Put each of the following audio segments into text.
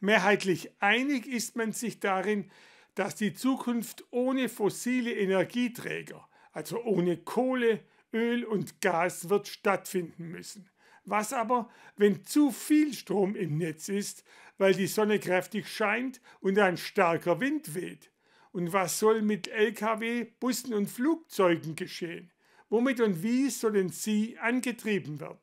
Mehrheitlich einig ist man sich darin, dass die Zukunft ohne fossile Energieträger, also ohne Kohle, Öl und Gas, wird stattfinden müssen. Was aber, wenn zu viel Strom im Netz ist, weil die Sonne kräftig scheint und ein starker Wind weht? Und was soll mit Lkw, Bussen und Flugzeugen geschehen? Womit und wie sollen sie angetrieben werden?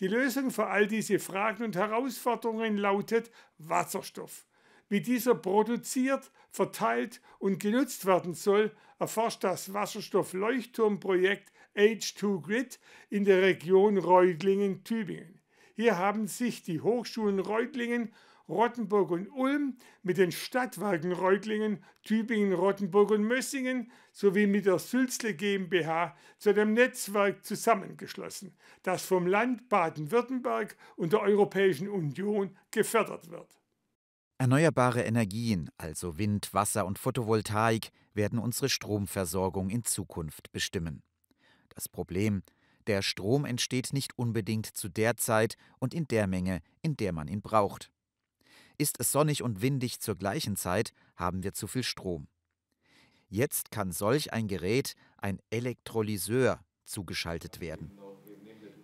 Die Lösung für all diese Fragen und Herausforderungen lautet Wasserstoff. Wie dieser produziert, verteilt und genutzt werden soll, erforscht das Wasserstoff-Leuchtturmprojekt H2Grid in der Region Reutlingen-Tübingen. Hier haben sich die Hochschulen Reutlingen, Rottenburg und Ulm mit den Stadtwerken Reutlingen, Tübingen, Rottenburg und Mössingen sowie mit der Sülzle GmbH zu einem Netzwerk zusammengeschlossen, das vom Land Baden-Württemberg und der Europäischen Union gefördert wird. Erneuerbare Energien, also Wind, Wasser und Photovoltaik, werden unsere Stromversorgung in Zukunft bestimmen. Das Problem, der Strom entsteht nicht unbedingt zu der Zeit und in der Menge, in der man ihn braucht. Ist es sonnig und windig zur gleichen Zeit, haben wir zu viel Strom. Jetzt kann solch ein Gerät, ein Elektrolyseur, zugeschaltet werden.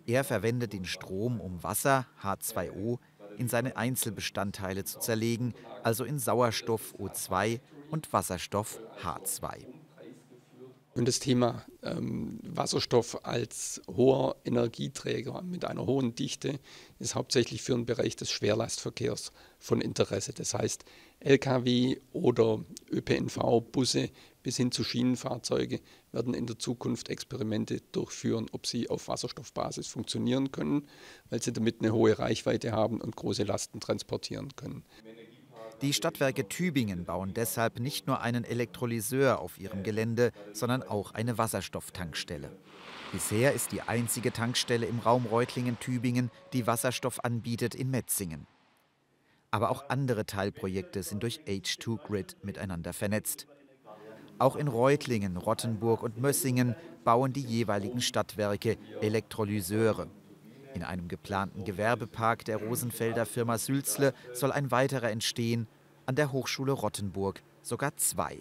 Er verwendet den Strom, um Wasser, H2O, in seine Einzelbestandteile zu zerlegen, also in Sauerstoff O2 und Wasserstoff H2. Und das Thema ähm, Wasserstoff als hoher Energieträger mit einer hohen Dichte ist hauptsächlich für den Bereich des Schwerlastverkehrs von Interesse. Das heißt, Lkw oder ÖPNV, Busse bis hin zu Schienenfahrzeuge werden in der Zukunft Experimente durchführen, ob sie auf Wasserstoffbasis funktionieren können, weil sie damit eine hohe Reichweite haben und große Lasten transportieren können. Die Stadtwerke Tübingen bauen deshalb nicht nur einen Elektrolyseur auf ihrem Gelände, sondern auch eine Wasserstofftankstelle. Bisher ist die einzige Tankstelle im Raum Reutlingen-Tübingen, die Wasserstoff anbietet, in Metzingen. Aber auch andere Teilprojekte sind durch H2Grid miteinander vernetzt. Auch in Reutlingen, Rottenburg und Mössingen bauen die jeweiligen Stadtwerke Elektrolyseure. In einem geplanten Gewerbepark der Rosenfelder Firma Sülzle soll ein weiterer entstehen, an der Hochschule Rottenburg sogar zwei.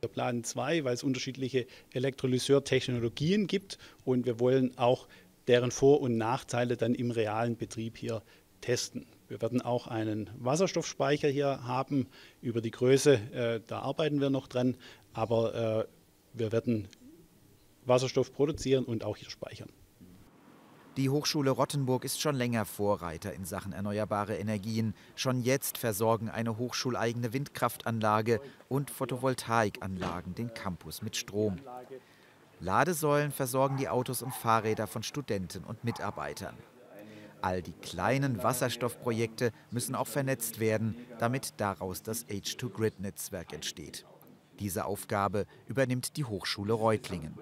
Wir planen zwei, weil es unterschiedliche Elektrolyseurtechnologien gibt und wir wollen auch deren Vor- und Nachteile dann im realen Betrieb hier testen. Wir werden auch einen Wasserstoffspeicher hier haben. Über die Größe, äh, da arbeiten wir noch dran, aber äh, wir werden Wasserstoff produzieren und auch hier speichern. Die Hochschule Rottenburg ist schon länger Vorreiter in Sachen erneuerbare Energien. Schon jetzt versorgen eine hochschuleigene Windkraftanlage und Photovoltaikanlagen den Campus mit Strom. Ladesäulen versorgen die Autos und Fahrräder von Studenten und Mitarbeitern. All die kleinen Wasserstoffprojekte müssen auch vernetzt werden, damit daraus das H2Grid-Netzwerk entsteht. Diese Aufgabe übernimmt die Hochschule Reutlingen.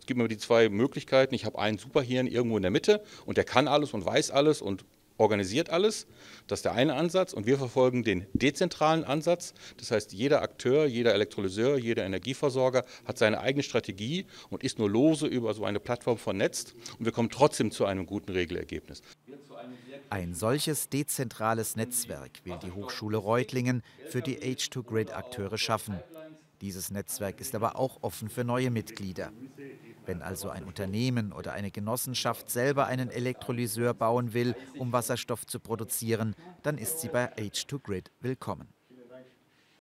Es gibt mir die zwei Möglichkeiten. Ich habe einen Superhirn irgendwo in der Mitte und der kann alles und weiß alles und organisiert alles. Das ist der eine Ansatz. Und wir verfolgen den dezentralen Ansatz. Das heißt, jeder Akteur, jeder Elektrolyseur, jeder Energieversorger hat seine eigene Strategie und ist nur lose über so eine Plattform vernetzt. Und wir kommen trotzdem zu einem guten Regelergebnis. Ein solches dezentrales Netzwerk will die Hochschule Reutlingen für die H2Grid-Akteure schaffen. Dieses Netzwerk ist aber auch offen für neue Mitglieder. Wenn also ein Unternehmen oder eine Genossenschaft selber einen Elektrolyseur bauen will, um Wasserstoff zu produzieren, dann ist sie bei H2Grid willkommen.